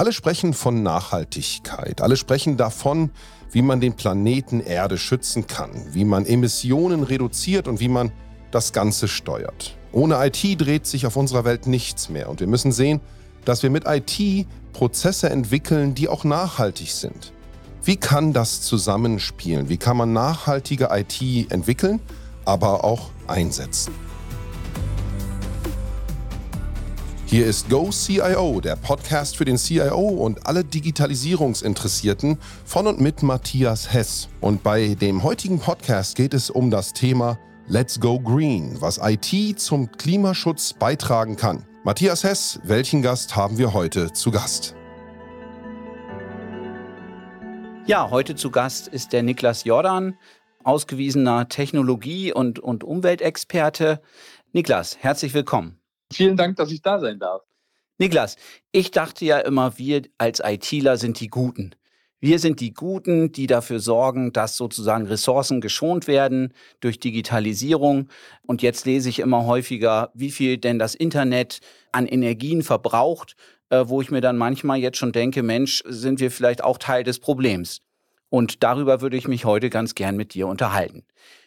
Alle sprechen von Nachhaltigkeit. Alle sprechen davon, wie man den Planeten Erde schützen kann, wie man Emissionen reduziert und wie man das Ganze steuert. Ohne IT dreht sich auf unserer Welt nichts mehr und wir müssen sehen, dass wir mit IT Prozesse entwickeln, die auch nachhaltig sind. Wie kann das zusammenspielen? Wie kann man nachhaltige IT entwickeln, aber auch einsetzen? Hier ist Go CIO, der Podcast für den CIO und alle Digitalisierungsinteressierten von und mit Matthias Hess. Und bei dem heutigen Podcast geht es um das Thema Let's Go Green, was IT zum Klimaschutz beitragen kann. Matthias Hess, welchen Gast haben wir heute zu Gast? Ja, heute zu Gast ist der Niklas Jordan, ausgewiesener Technologie- und, und Umweltexperte. Niklas, herzlich willkommen. Vielen Dank, dass ich da sein darf. Niklas, ich dachte ja immer, wir als ITler sind die Guten. Wir sind die Guten, die dafür sorgen, dass sozusagen Ressourcen geschont werden durch Digitalisierung. Und jetzt lese ich immer häufiger, wie viel denn das Internet an Energien verbraucht, äh, wo ich mir dann manchmal jetzt schon denke, Mensch, sind wir vielleicht auch Teil des Problems. Und darüber würde ich mich heute ganz gern mit dir unterhalten.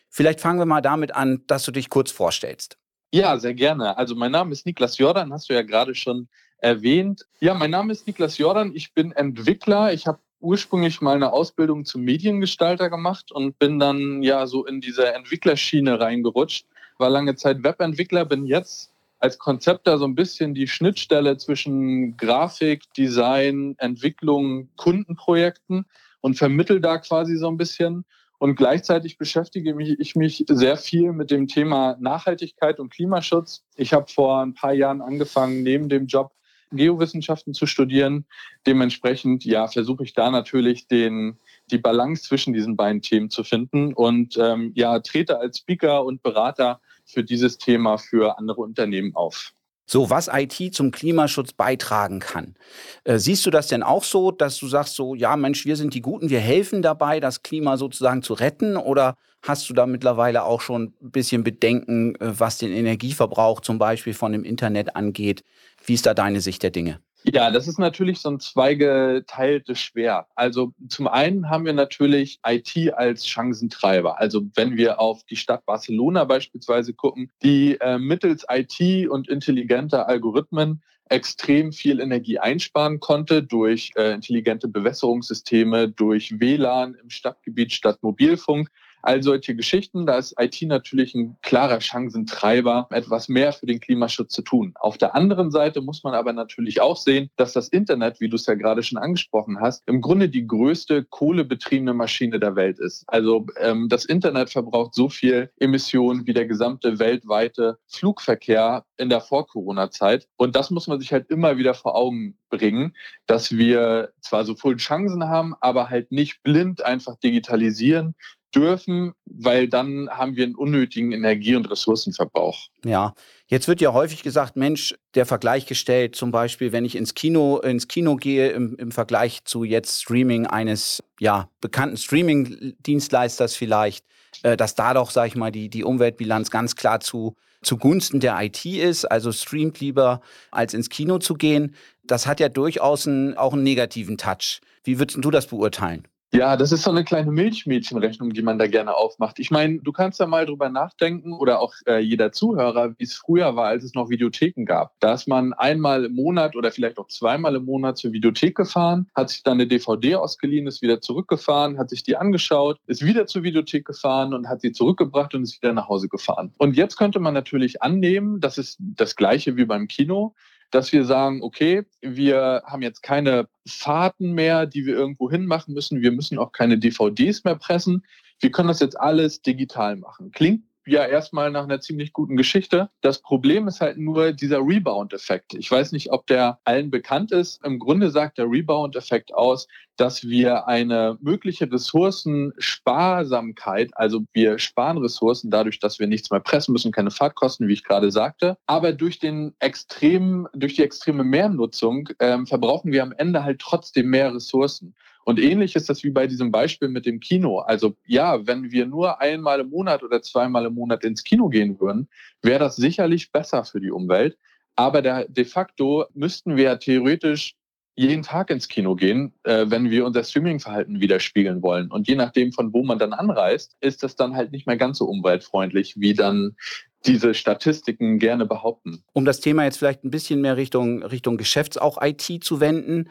Vielleicht fangen wir mal damit an, dass du dich kurz vorstellst. Ja, sehr gerne. Also mein Name ist Niklas Jordan, hast du ja gerade schon erwähnt. Ja, mein Name ist Niklas Jordan. Ich bin Entwickler. Ich habe ursprünglich mal eine Ausbildung zum Mediengestalter gemacht und bin dann ja so in diese Entwicklerschiene reingerutscht. War lange Zeit Webentwickler, bin jetzt als Konzepter so ein bisschen die Schnittstelle zwischen Grafik, Design, Entwicklung, Kundenprojekten und vermittel da quasi so ein bisschen. Und gleichzeitig beschäftige ich mich sehr viel mit dem Thema Nachhaltigkeit und Klimaschutz. Ich habe vor ein paar Jahren angefangen, neben dem Job Geowissenschaften zu studieren. Dementsprechend, ja, versuche ich da natürlich den, die Balance zwischen diesen beiden Themen zu finden und ähm, ja, trete als Speaker und Berater für dieses Thema für andere Unternehmen auf. So, was IT zum Klimaschutz beitragen kann. Äh, siehst du das denn auch so, dass du sagst so, ja Mensch, wir sind die Guten, wir helfen dabei, das Klima sozusagen zu retten? Oder hast du da mittlerweile auch schon ein bisschen Bedenken, äh, was den Energieverbrauch zum Beispiel von dem Internet angeht? Wie ist da deine Sicht der Dinge? Ja, das ist natürlich so ein zweigeteiltes Schwer. Also zum einen haben wir natürlich IT als Chancentreiber. Also wenn wir auf die Stadt Barcelona beispielsweise gucken, die äh, mittels IT und intelligenter Algorithmen extrem viel Energie einsparen konnte durch äh, intelligente Bewässerungssysteme, durch WLAN im Stadtgebiet statt Mobilfunk. All solche Geschichten, da ist IT natürlich ein klarer Chancentreiber, etwas mehr für den Klimaschutz zu tun. Auf der anderen Seite muss man aber natürlich auch sehen, dass das Internet, wie du es ja gerade schon angesprochen hast, im Grunde die größte kohlebetriebene Maschine der Welt ist. Also ähm, das Internet verbraucht so viel Emissionen wie der gesamte weltweite Flugverkehr in der Vor-Corona-Zeit. Und das muss man sich halt immer wieder vor Augen bringen, dass wir zwar so voll Chancen haben, aber halt nicht blind einfach digitalisieren, dürfen, weil dann haben wir einen unnötigen Energie- und Ressourcenverbrauch. Ja, jetzt wird ja häufig gesagt, Mensch, der Vergleich gestellt, zum Beispiel, wenn ich ins Kino, ins Kino gehe, im, im Vergleich zu jetzt Streaming eines ja, bekannten Streaming-Dienstleisters vielleicht, äh, dass da doch, sag ich mal, die, die Umweltbilanz ganz klar zu zugunsten der IT ist, also streamt lieber als ins Kino zu gehen. Das hat ja durchaus einen, auch einen negativen Touch. Wie würdest du das beurteilen? Ja, das ist so eine kleine Milchmädchenrechnung, die man da gerne aufmacht. Ich meine, du kannst da mal drüber nachdenken oder auch äh, jeder Zuhörer, wie es früher war, als es noch Videotheken gab. Da ist man einmal im Monat oder vielleicht auch zweimal im Monat zur Videothek gefahren, hat sich dann eine DVD ausgeliehen, ist wieder zurückgefahren, hat sich die angeschaut, ist wieder zur Videothek gefahren und hat sie zurückgebracht und ist wieder nach Hause gefahren. Und jetzt könnte man natürlich annehmen, das ist das gleiche wie beim Kino dass wir sagen, okay, wir haben jetzt keine Fahrten mehr, die wir irgendwo hin machen müssen. Wir müssen auch keine DVDs mehr pressen. Wir können das jetzt alles digital machen. Klingt ja erstmal nach einer ziemlich guten Geschichte. Das Problem ist halt nur dieser Rebound-Effekt. Ich weiß nicht, ob der allen bekannt ist. Im Grunde sagt der Rebound-Effekt aus, dass wir eine mögliche Ressourcensparsamkeit, also wir sparen Ressourcen dadurch, dass wir nichts mehr pressen müssen, keine Fahrtkosten, wie ich gerade sagte. Aber durch den extremen, durch die extreme Mehrnutzung ähm, verbrauchen wir am Ende halt trotzdem mehr Ressourcen. Und ähnlich ist das wie bei diesem Beispiel mit dem Kino. Also ja, wenn wir nur einmal im Monat oder zweimal im Monat ins Kino gehen würden, wäre das sicherlich besser für die Umwelt. Aber de facto müssten wir theoretisch jeden Tag ins Kino gehen, äh, wenn wir unser Streaming-Verhalten widerspiegeln wollen. Und je nachdem, von wo man dann anreist, ist das dann halt nicht mehr ganz so umweltfreundlich, wie dann diese Statistiken gerne behaupten. Um das Thema jetzt vielleicht ein bisschen mehr Richtung, Richtung Geschäfts-, auch IT zu wenden,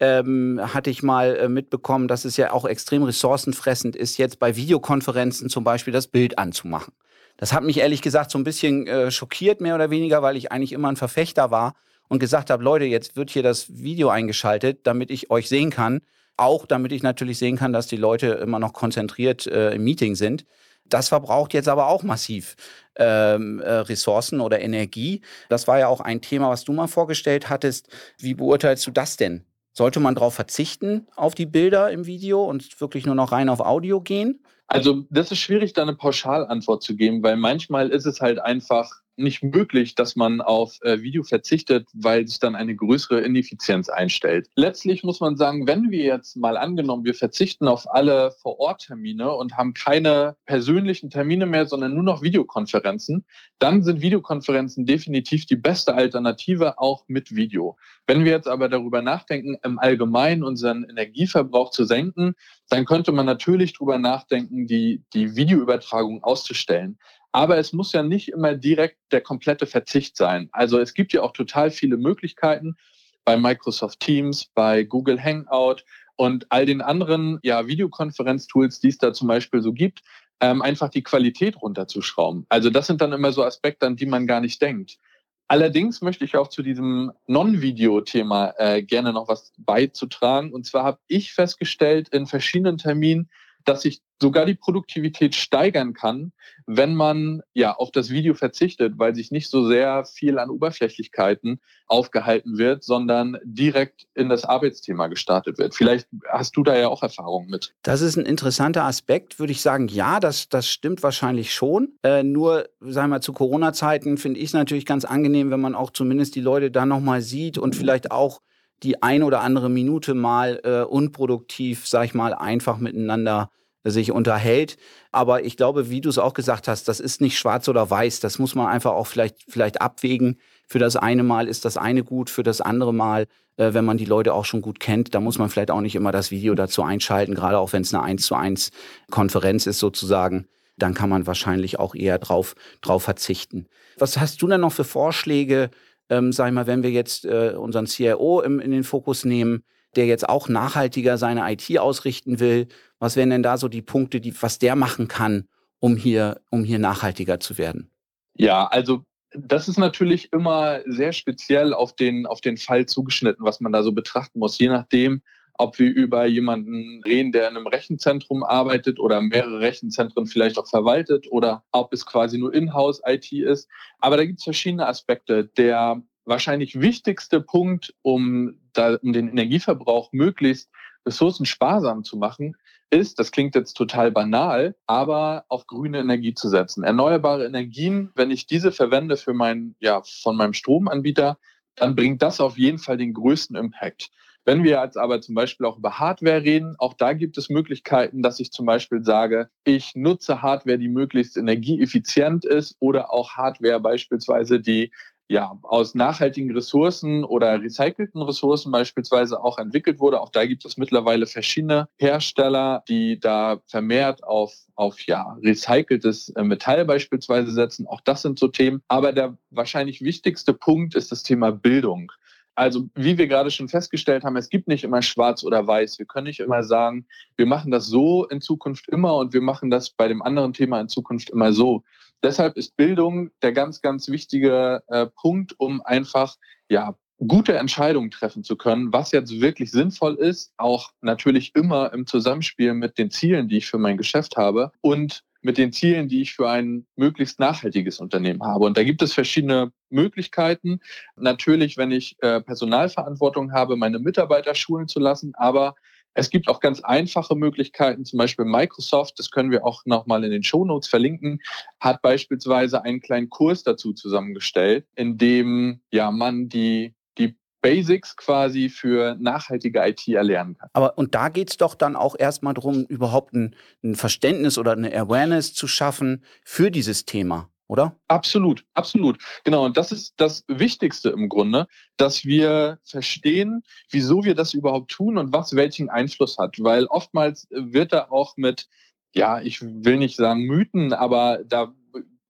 ähm, hatte ich mal äh, mitbekommen, dass es ja auch extrem ressourcenfressend ist, jetzt bei Videokonferenzen zum Beispiel das Bild anzumachen. Das hat mich ehrlich gesagt so ein bisschen äh, schockiert, mehr oder weniger, weil ich eigentlich immer ein Verfechter war und gesagt habe, Leute, jetzt wird hier das Video eingeschaltet, damit ich euch sehen kann. Auch damit ich natürlich sehen kann, dass die Leute immer noch konzentriert äh, im Meeting sind. Das verbraucht jetzt aber auch massiv ähm, äh, Ressourcen oder Energie. Das war ja auch ein Thema, was du mal vorgestellt hattest. Wie beurteilst du das denn? Sollte man darauf verzichten, auf die Bilder im Video und wirklich nur noch rein auf Audio gehen? Also das ist schwierig, da eine Pauschalantwort zu geben, weil manchmal ist es halt einfach nicht möglich, dass man auf äh, Video verzichtet, weil sich dann eine größere Ineffizienz einstellt. Letztlich muss man sagen, wenn wir jetzt mal angenommen, wir verzichten auf alle Vor-Ort-Termine und haben keine persönlichen Termine mehr, sondern nur noch Videokonferenzen, dann sind Videokonferenzen definitiv die beste Alternative auch mit Video. Wenn wir jetzt aber darüber nachdenken, im Allgemeinen unseren Energieverbrauch zu senken, dann könnte man natürlich darüber nachdenken, die, die Videoübertragung auszustellen. Aber es muss ja nicht immer direkt der komplette Verzicht sein. Also es gibt ja auch total viele Möglichkeiten bei Microsoft Teams, bei Google Hangout und all den anderen ja, Videokonferenztools, die es da zum Beispiel so gibt, ähm, einfach die Qualität runterzuschrauben. Also das sind dann immer so Aspekte, an die man gar nicht denkt. Allerdings möchte ich auch zu diesem Non-Video-Thema äh, gerne noch was beizutragen. Und zwar habe ich festgestellt in verschiedenen Terminen, dass sich sogar die Produktivität steigern kann, wenn man ja auf das Video verzichtet, weil sich nicht so sehr viel an Oberflächlichkeiten aufgehalten wird, sondern direkt in das Arbeitsthema gestartet wird. Vielleicht hast du da ja auch Erfahrungen mit. Das ist ein interessanter Aspekt, würde ich sagen. Ja, das, das stimmt wahrscheinlich schon. Äh, nur, sagen wir mal, zu Corona-Zeiten finde ich es natürlich ganz angenehm, wenn man auch zumindest die Leute da nochmal sieht und vielleicht auch die ein oder andere Minute mal äh, unproduktiv, sag ich mal, einfach miteinander sich unterhält. Aber ich glaube, wie du es auch gesagt hast, das ist nicht schwarz oder weiß. Das muss man einfach auch vielleicht, vielleicht abwägen. Für das eine Mal ist das eine gut, für das andere Mal, äh, wenn man die Leute auch schon gut kennt, da muss man vielleicht auch nicht immer das Video dazu einschalten, gerade auch wenn es eine 1 zu 1 Konferenz ist sozusagen. Dann kann man wahrscheinlich auch eher drauf, drauf verzichten. Was hast du denn noch für Vorschläge, ähm, sag ich mal, wenn wir jetzt äh, unseren CIO im, in den Fokus nehmen, der jetzt auch nachhaltiger seine IT ausrichten will, was wären denn da so die Punkte, die, was der machen kann, um hier, um hier nachhaltiger zu werden? Ja, also das ist natürlich immer sehr speziell auf den, auf den Fall zugeschnitten, was man da so betrachten muss. Je nachdem, ob wir über jemanden reden, der in einem Rechenzentrum arbeitet oder mehrere Rechenzentren vielleicht auch verwaltet oder ob es quasi nur Inhouse-IT ist. Aber da gibt es verschiedene Aspekte. Der wahrscheinlich wichtigste Punkt, um, da, um den Energieverbrauch möglichst ressourcensparsam zu machen, ist, das klingt jetzt total banal, aber auf grüne Energie zu setzen. Erneuerbare Energien, wenn ich diese verwende für mein, ja, von meinem Stromanbieter, dann bringt das auf jeden Fall den größten Impact. Wenn wir jetzt aber zum Beispiel auch über Hardware reden, auch da gibt es Möglichkeiten, dass ich zum Beispiel sage, ich nutze Hardware, die möglichst energieeffizient ist oder auch Hardware beispielsweise, die ja, aus nachhaltigen Ressourcen oder recycelten Ressourcen beispielsweise auch entwickelt wurde. Auch da gibt es mittlerweile verschiedene Hersteller, die da vermehrt auf, auf ja, recyceltes äh, Metall beispielsweise setzen. Auch das sind so Themen. Aber der wahrscheinlich wichtigste Punkt ist das Thema Bildung. Also wie wir gerade schon festgestellt haben, es gibt nicht immer schwarz oder weiß. Wir können nicht immer sagen, wir machen das so in Zukunft immer und wir machen das bei dem anderen Thema in Zukunft immer so. Deshalb ist Bildung der ganz, ganz wichtige äh, Punkt, um einfach ja gute Entscheidungen treffen zu können, was jetzt wirklich sinnvoll ist, auch natürlich immer im Zusammenspiel mit den Zielen, die ich für mein Geschäft habe und mit den Zielen, die ich für ein möglichst nachhaltiges Unternehmen habe. Und da gibt es verschiedene Möglichkeiten. Natürlich, wenn ich äh, Personalverantwortung habe, meine Mitarbeiter schulen zu lassen, aber es gibt auch ganz einfache Möglichkeiten, zum Beispiel Microsoft, das können wir auch nochmal in den Show Notes verlinken, hat beispielsweise einen kleinen Kurs dazu zusammengestellt, in dem ja man die Basics quasi für nachhaltige IT erlernen kann. Aber und da geht es doch dann auch erstmal darum, überhaupt ein, ein, Verständnis oder eine Awareness zu schaffen für dieses Thema. oder? Absolut, absolut. Genau. Und das ist das Wichtigste im Grunde, dass wir verstehen, wieso wir das überhaupt tun und was welchen Einfluss hat. Weil oftmals wird da auch mit, ja, ich will nicht sagen Mythen, aber da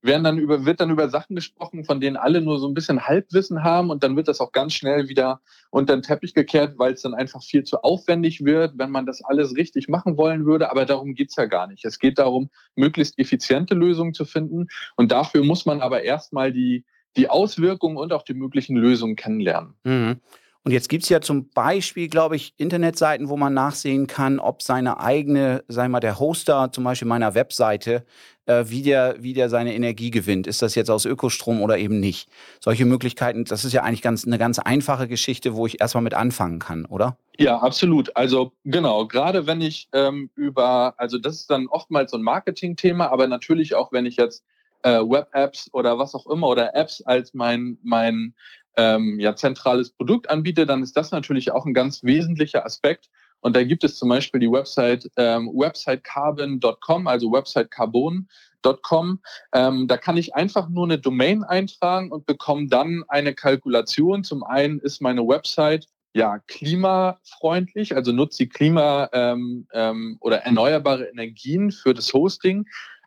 werden dann über, wird dann über Sachen gesprochen, von denen alle nur so ein bisschen Halbwissen haben und dann wird das auch ganz schnell wieder unter den Teppich gekehrt, weil es dann einfach viel zu aufwendig wird, wenn man das alles richtig machen wollen würde. Aber darum geht's ja gar nicht. Es geht darum, möglichst effiziente Lösungen zu finden. Und dafür muss man aber erstmal die, die Auswirkungen und auch die möglichen Lösungen kennenlernen. Mhm. Und jetzt gibt es ja zum Beispiel, glaube ich, Internetseiten, wo man nachsehen kann, ob seine eigene, wir mal, der Hoster zum Beispiel meiner Webseite, äh, wie, der, wie der seine Energie gewinnt. Ist das jetzt aus Ökostrom oder eben nicht? Solche Möglichkeiten, das ist ja eigentlich ganz, eine ganz einfache Geschichte, wo ich erstmal mit anfangen kann, oder? Ja, absolut. Also genau, gerade wenn ich ähm, über, also das ist dann oftmals so ein Marketing-Thema, aber natürlich auch, wenn ich jetzt äh, Web-Apps oder was auch immer oder Apps als mein, mein ähm, ja, zentrales Produkt anbiete, dann ist das natürlich auch ein ganz wesentlicher Aspekt. Und da gibt es zum Beispiel die Website ähm, websitecarbon.com, also websitecarbon.com. Ähm, da kann ich einfach nur eine Domain eintragen und bekomme dann eine Kalkulation. Zum einen ist meine Website ja klimafreundlich, also nutzt sie Klima ähm, ähm, oder erneuerbare Energien für das Hosting.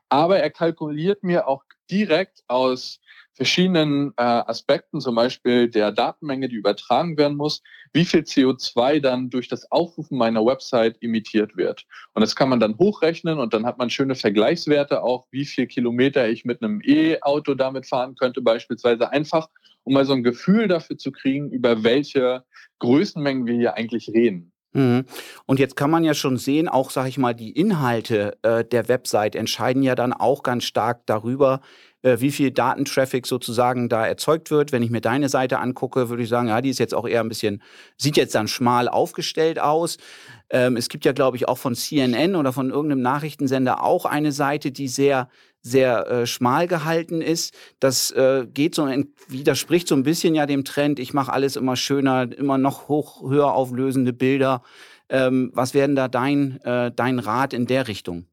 Aber er kalkuliert mir auch direkt aus verschiedenen äh, Aspekten, zum Beispiel der Datenmenge, die übertragen werden muss, wie viel CO2 dann durch das Aufrufen meiner Website emittiert wird. Und das kann man dann hochrechnen und dann hat man schöne Vergleichswerte auch, wie viel Kilometer ich mit einem E-Auto damit fahren könnte, beispielsweise einfach, um mal so ein Gefühl dafür zu kriegen, über welche Größenmengen wir hier eigentlich reden. Mhm. Und jetzt kann man ja schon sehen, auch sage ich mal, die Inhalte äh, der Website entscheiden ja dann auch ganz stark darüber, äh, wie viel Datentraffic sozusagen da erzeugt wird. Wenn ich mir deine Seite angucke, würde ich sagen, ja, die ist jetzt auch eher ein bisschen, sieht jetzt dann schmal aufgestellt aus. Ähm, es gibt ja, glaube ich, auch von CNN oder von irgendeinem Nachrichtensender auch eine Seite, die sehr sehr äh, schmal gehalten ist. Das äh, geht so widerspricht so ein bisschen ja dem Trend. Ich mache alles immer schöner, immer noch hoch höher auflösende Bilder. Ähm, was werden da dein äh, dein Rat in der Richtung?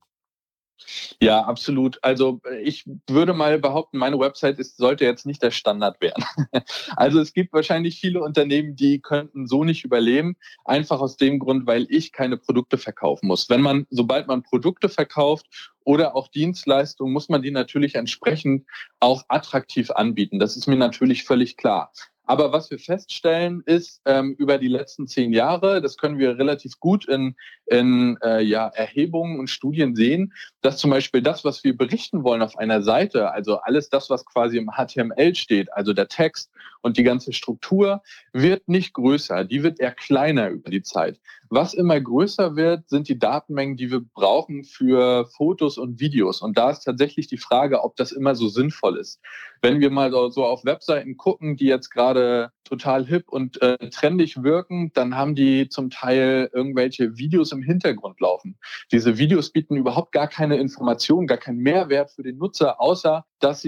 Ja, absolut. Also äh, ich würde mal behaupten, meine Website ist, sollte jetzt nicht der Standard werden. Also es gibt wahrscheinlich viele Unternehmen, die könnten so nicht überleben, einfach aus dem Grund, weil ich keine Produkte verkaufen muss. Wenn man, sobald man Produkte verkauft oder auch Dienstleistungen, muss man die natürlich entsprechend auch attraktiv anbieten. Das ist mir natürlich völlig klar. Aber was wir feststellen, ist ähm, über die letzten zehn Jahre, das können wir relativ gut in, in äh, ja, Erhebungen und Studien sehen, dass zum Beispiel das, was wir berichten wollen auf einer Seite, also alles das, was quasi im HTML steht, also der Text und die ganze Struktur, wird nicht größer, die wird eher kleiner über die Zeit. Was immer größer wird, sind die Datenmengen, die wir brauchen für Fotos und Videos. Und da ist tatsächlich die Frage, ob das immer so sinnvoll ist. Wenn wir mal so auf Webseiten gucken, die jetzt gerade total hip und äh, trendig wirken, dann haben die zum Teil irgendwelche Videos im Hintergrund laufen. Diese Videos bieten überhaupt gar keine Information, gar keinen Mehrwert für den Nutzer, außer dass,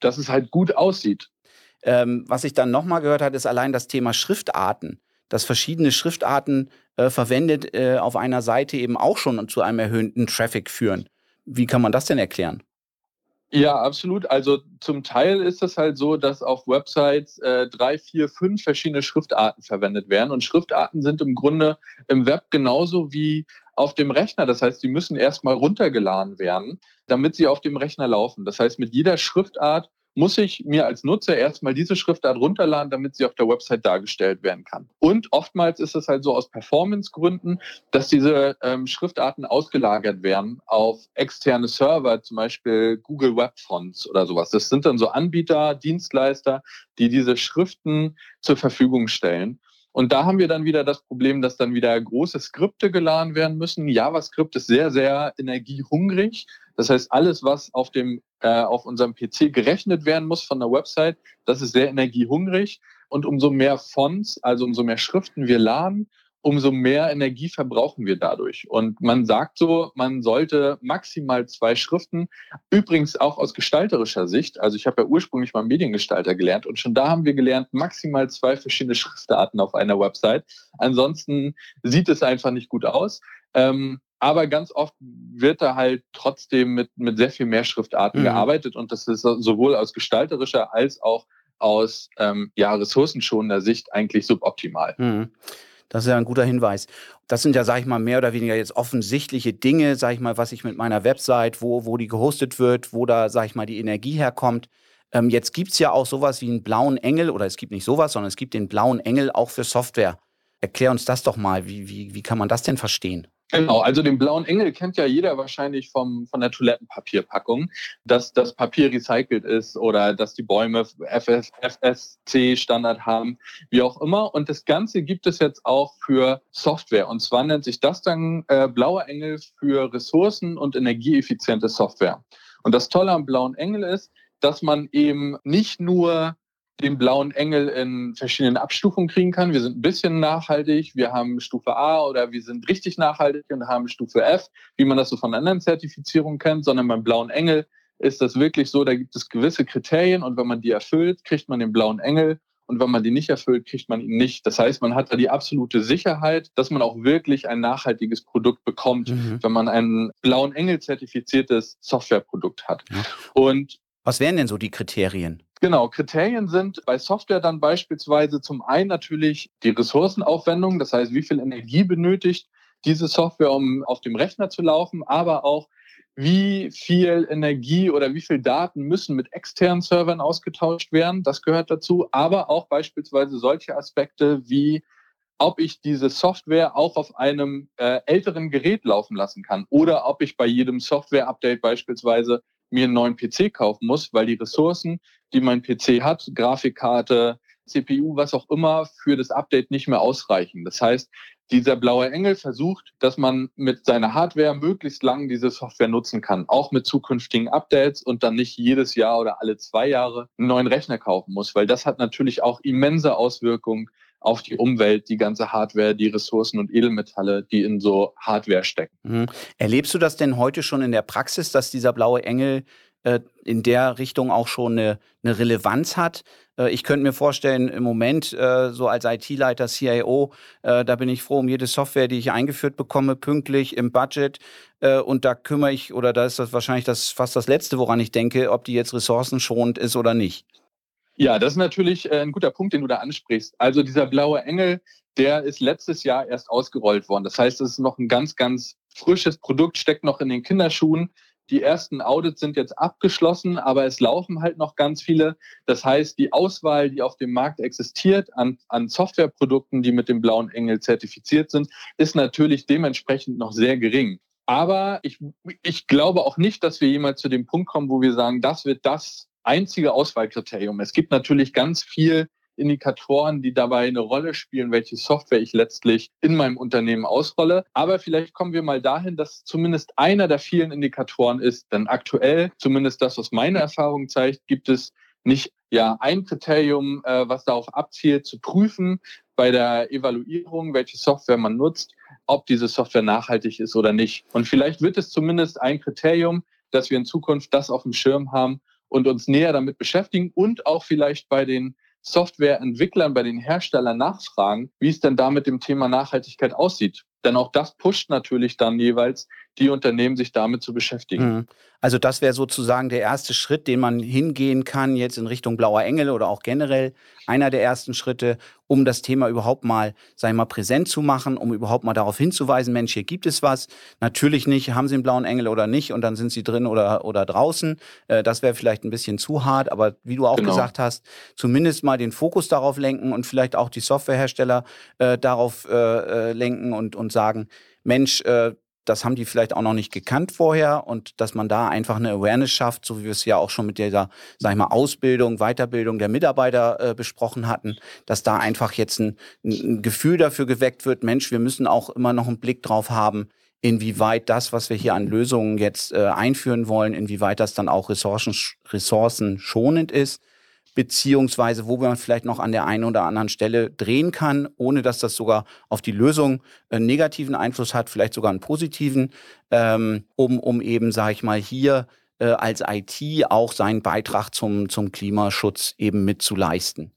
dass es halt gut aussieht. Ähm, was ich dann nochmal gehört habe, ist allein das Thema Schriftarten dass verschiedene Schriftarten äh, verwendet äh, auf einer Seite eben auch schon zu einem erhöhten Traffic führen. Wie kann man das denn erklären? Ja, absolut. Also zum Teil ist es halt so, dass auf Websites äh, drei, vier, fünf verschiedene Schriftarten verwendet werden. Und Schriftarten sind im Grunde im Web genauso wie auf dem Rechner. Das heißt, die müssen erstmal runtergeladen werden, damit sie auf dem Rechner laufen. Das heißt, mit jeder Schriftart muss ich mir als Nutzer erstmal diese Schriftart runterladen, damit sie auf der Website dargestellt werden kann. Und oftmals ist es halt so aus Performance-Gründen, dass diese ähm, Schriftarten ausgelagert werden auf externe Server, zum Beispiel Google Web Fonts oder sowas. Das sind dann so Anbieter, Dienstleister, die diese Schriften zur Verfügung stellen. Und da haben wir dann wieder das Problem, dass dann wieder große Skripte geladen werden müssen. JavaScript ist sehr, sehr energiehungrig. Das heißt, alles, was auf dem äh, auf unserem PC gerechnet werden muss von der Website, das ist sehr energiehungrig. Und umso mehr Fonts, also umso mehr Schriften wir laden, umso mehr Energie verbrauchen wir dadurch. Und man sagt so, man sollte maximal zwei Schriften, übrigens auch aus gestalterischer Sicht, also ich habe ja ursprünglich mal Mediengestalter gelernt und schon da haben wir gelernt, maximal zwei verschiedene Schriftarten auf einer Website. Ansonsten sieht es einfach nicht gut aus. Ähm, Aber ganz oft wird da halt trotzdem mit, mit sehr viel mehr Schriftarten mhm. gearbeitet und das ist sowohl aus gestalterischer als auch aus ähm, ja, ressourcenschonender Sicht eigentlich suboptimal. Mhm. Das ist ja ein guter Hinweis. Das sind ja, sage ich mal, mehr oder weniger jetzt offensichtliche Dinge, sage ich mal, was ich mit meiner Website, wo, wo die gehostet wird, wo da, sage ich mal, die Energie herkommt. Ähm, jetzt gibt es ja auch sowas wie einen blauen Engel, oder es gibt nicht sowas, sondern es gibt den blauen Engel auch für Software. Erklär uns das doch mal. Wie, wie, wie kann man das denn verstehen? Genau, also den blauen Engel kennt ja jeder wahrscheinlich vom, von der Toilettenpapierpackung, dass das Papier recycelt ist oder dass die Bäume FSC-Standard haben, wie auch immer. Und das Ganze gibt es jetzt auch für Software. Und zwar nennt sich das dann äh, blauer Engel für Ressourcen- und energieeffiziente Software. Und das Tolle am blauen Engel ist, dass man eben nicht nur den blauen Engel in verschiedenen Abstufungen kriegen kann. Wir sind ein bisschen nachhaltig, wir haben Stufe A oder wir sind richtig nachhaltig und haben Stufe F, wie man das so von anderen Zertifizierungen kennt, sondern beim blauen Engel ist das wirklich so, da gibt es gewisse Kriterien und wenn man die erfüllt, kriegt man den blauen Engel und wenn man die nicht erfüllt, kriegt man ihn nicht. Das heißt, man hat da die absolute Sicherheit, dass man auch wirklich ein nachhaltiges Produkt bekommt, mhm. wenn man ein blauen Engel zertifiziertes Softwareprodukt hat. Ja. Und was wären denn so die Kriterien? Genau, Kriterien sind bei Software dann beispielsweise zum einen natürlich die Ressourcenaufwendung, das heißt, wie viel Energie benötigt diese Software, um auf dem Rechner zu laufen, aber auch wie viel Energie oder wie viel Daten müssen mit externen Servern ausgetauscht werden, das gehört dazu, aber auch beispielsweise solche Aspekte wie ob ich diese Software auch auf einem äh, älteren Gerät laufen lassen kann oder ob ich bei jedem Software-Update beispielsweise mir einen neuen PC kaufen muss, weil die Ressourcen, die mein PC hat, Grafikkarte, CPU, was auch immer, für das Update nicht mehr ausreichen. Das heißt, dieser blaue Engel versucht, dass man mit seiner Hardware möglichst lang diese Software nutzen kann, auch mit zukünftigen Updates und dann nicht jedes Jahr oder alle zwei Jahre einen neuen Rechner kaufen muss, weil das hat natürlich auch immense Auswirkungen auf die Umwelt, die ganze Hardware, die Ressourcen und Edelmetalle, die in so Hardware stecken. Mhm. Erlebst du das denn heute schon in der Praxis, dass dieser blaue Engel äh, in der Richtung auch schon eine, eine Relevanz hat? Äh, ich könnte mir vorstellen, im Moment, äh, so als IT-Leiter, CIO, äh, da bin ich froh um jede Software, die ich eingeführt bekomme, pünktlich im Budget. Äh, und da kümmere ich, oder da ist das wahrscheinlich das, fast das Letzte, woran ich denke, ob die jetzt ressourcenschonend ist oder nicht. Ja, das ist natürlich äh, ein guter Punkt, den du da ansprichst. Also dieser blaue Engel, der ist letztes Jahr erst ausgerollt worden. Das heißt, es ist noch ein ganz, ganz frisches Produkt, steckt noch in den Kinderschuhen. Die ersten Audits sind jetzt abgeschlossen, aber es laufen halt noch ganz viele. Das heißt, die Auswahl, die auf dem Markt existiert an, an Softwareprodukten, die mit dem blauen Engel zertifiziert sind, ist natürlich dementsprechend noch sehr gering. Aber ich, ich glaube auch nicht, dass wir jemals zu dem Punkt kommen, wo wir sagen, das wird das einzige Auswahlkriterium. Es gibt natürlich ganz viel Indikatoren, die dabei eine Rolle spielen, welche Software ich letztlich in meinem Unternehmen ausrolle. Aber vielleicht kommen wir mal dahin, dass zumindest einer der vielen Indikatoren ist. Denn aktuell, zumindest das, was meine Erfahrung zeigt, gibt es nicht ja ein Kriterium, äh, was darauf abzielt, zu prüfen bei der Evaluierung, welche Software man nutzt, ob diese Software nachhaltig ist oder nicht. Und vielleicht wird es zumindest ein Kriterium, dass wir in Zukunft das auf dem Schirm haben und uns näher damit beschäftigen und auch vielleicht bei den Softwareentwicklern, bei den Herstellern nachfragen, wie es denn da mit dem Thema Nachhaltigkeit aussieht. Denn auch das pusht natürlich dann jeweils die Unternehmen, sich damit zu beschäftigen. Mhm. Also das wäre sozusagen der erste Schritt, den man hingehen kann, jetzt in Richtung Blauer Engel oder auch generell einer der ersten Schritte, um das Thema überhaupt mal, sag ich mal, präsent zu machen, um überhaupt mal darauf hinzuweisen, Mensch, hier gibt es was. Natürlich nicht, haben Sie einen blauen Engel oder nicht und dann sind Sie drin oder, oder draußen. Äh, das wäre vielleicht ein bisschen zu hart, aber wie du auch genau. gesagt hast, zumindest mal den Fokus darauf lenken und vielleicht auch die Softwarehersteller äh, darauf äh, äh lenken und, und sagen, Mensch, äh, das haben die vielleicht auch noch nicht gekannt vorher und dass man da einfach eine Awareness schafft, so wie wir es ja auch schon mit dieser, sag ich mal, Ausbildung, Weiterbildung der Mitarbeiter äh, besprochen hatten, dass da einfach jetzt ein, ein Gefühl dafür geweckt wird, Mensch, wir müssen auch immer noch einen Blick drauf haben, inwieweit das, was wir hier an Lösungen jetzt äh, einführen wollen, inwieweit das dann auch ressourcen, ressourcenschonend ist beziehungsweise wo man vielleicht noch an der einen oder anderen Stelle drehen kann, ohne dass das sogar auf die Lösung einen negativen Einfluss hat, vielleicht sogar einen positiven, ähm, um, um eben, sage ich mal, hier äh, als IT auch seinen Beitrag zum, zum Klimaschutz eben mitzuleisten.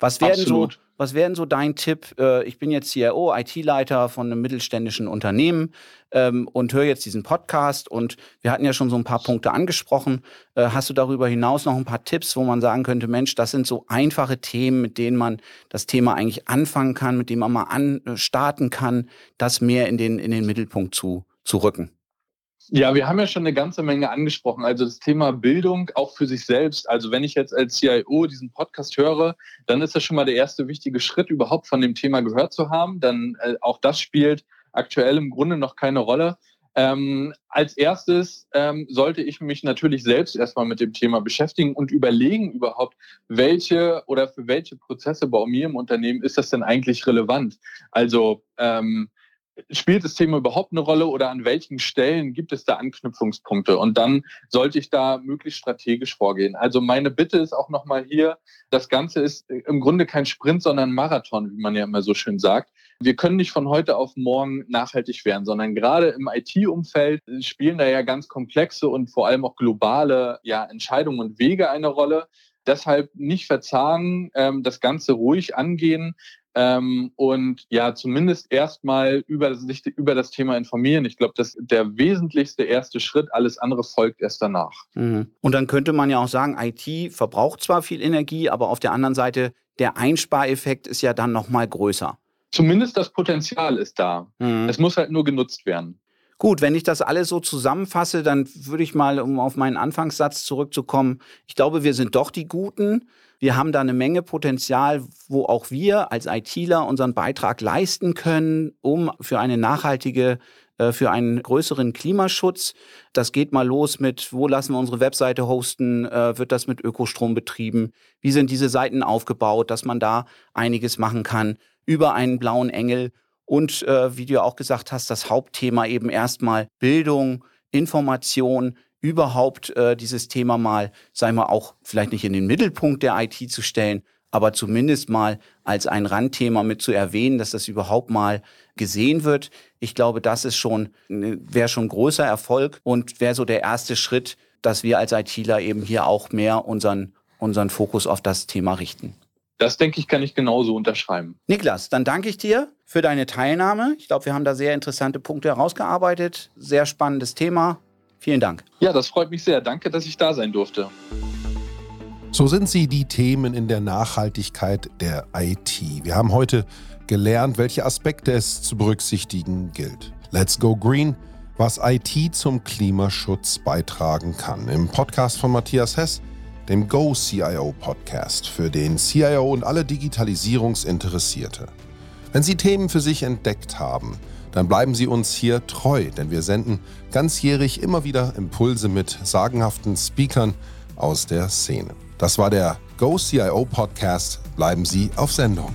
Was werden Absolut. so was wäre denn so dein Tipp? Äh, ich bin jetzt CIO, IT-Leiter von einem mittelständischen Unternehmen ähm, und höre jetzt diesen Podcast und wir hatten ja schon so ein paar Punkte angesprochen. Äh, hast du darüber hinaus noch ein paar Tipps, wo man sagen könnte, Mensch, das sind so einfache Themen, mit denen man das Thema eigentlich anfangen kann, mit denen man mal an, äh, kann, das mehr in den, in den Mittelpunkt zu, zu rücken? Ja, wir haben ja schon eine ganze Menge angesprochen. Also das Thema Bildung auch für sich selbst. Also wenn ich jetzt als CIO diesen Podcast höre, dann ist das schon mal der erste wichtige Schritt, überhaupt von dem Thema gehört zu haben. Dann äh, auch das spielt aktuell im Grunde noch keine Rolle. Ähm, als erstes ähm, sollte ich mich natürlich selbst erstmal mit dem Thema beschäftigen und überlegen überhaupt, welche oder für welche Prozesse bei mir im Unternehmen ist das denn eigentlich relevant? Also ähm, spielt das Thema überhaupt eine Rolle oder an welchen Stellen gibt es da Anknüpfungspunkte? Und dann sollte ich da möglichst strategisch vorgehen. Also meine Bitte ist auch nochmal hier, das Ganze ist im Grunde kein Sprint, sondern Marathon, wie man ja immer so schön sagt. Wir können nicht von heute auf morgen nachhaltig werden, sondern gerade im IT-Umfeld spielen da ja ganz komplexe und vor allem auch globale ja, Entscheidungen und Wege eine Rolle. Deshalb nicht verzagen, ähm, das Ganze ruhig angehen, ähm, und ja, zumindest erstmal über das, über das Thema informieren. Ich glaube, das ist der wesentlichste erste Schritt. Alles andere folgt erst danach. Mhm. Und dann könnte man ja auch sagen, IT verbraucht zwar viel Energie, aber auf der anderen Seite, der Einspareffekt ist ja dann nochmal größer. Zumindest das Potenzial ist da. Mhm. Es muss halt nur genutzt werden. Gut, wenn ich das alles so zusammenfasse, dann würde ich mal, um auf meinen Anfangssatz zurückzukommen, ich glaube, wir sind doch die Guten. Wir haben da eine Menge Potenzial, wo auch wir als ITler unseren Beitrag leisten können, um für eine nachhaltige äh, für einen größeren Klimaschutz. Das geht mal los mit, wo lassen wir unsere Webseite hosten? Äh, wird das mit Ökostrom betrieben? Wie sind diese Seiten aufgebaut, dass man da einiges machen kann über einen blauen Engel? Und äh, wie du auch gesagt hast, das Hauptthema eben erstmal Bildung, Information, überhaupt äh, dieses Thema mal, sagen wir auch vielleicht nicht in den Mittelpunkt der IT zu stellen, aber zumindest mal als ein Randthema mit zu erwähnen, dass das überhaupt mal gesehen wird. Ich glaube, das ist schon, wäre schon großer Erfolg und wäre so der erste Schritt, dass wir als ITler eben hier auch mehr unseren, unseren Fokus auf das Thema richten. Das denke ich, kann ich genauso unterschreiben. Niklas, dann danke ich dir für deine Teilnahme. Ich glaube, wir haben da sehr interessante Punkte herausgearbeitet. Sehr spannendes Thema. Vielen Dank. Ja, das freut mich sehr. Danke, dass ich da sein durfte. So sind sie die Themen in der Nachhaltigkeit der IT. Wir haben heute gelernt, welche Aspekte es zu berücksichtigen gilt. Let's Go Green, was IT zum Klimaschutz beitragen kann. Im Podcast von Matthias Hess dem Go CIO Podcast für den CIO und alle Digitalisierungsinteressierte. Wenn Sie Themen für sich entdeckt haben, dann bleiben Sie uns hier treu, denn wir senden ganzjährig immer wieder Impulse mit sagenhaften Speakern aus der Szene. Das war der Go CIO Podcast. Bleiben Sie auf Sendung.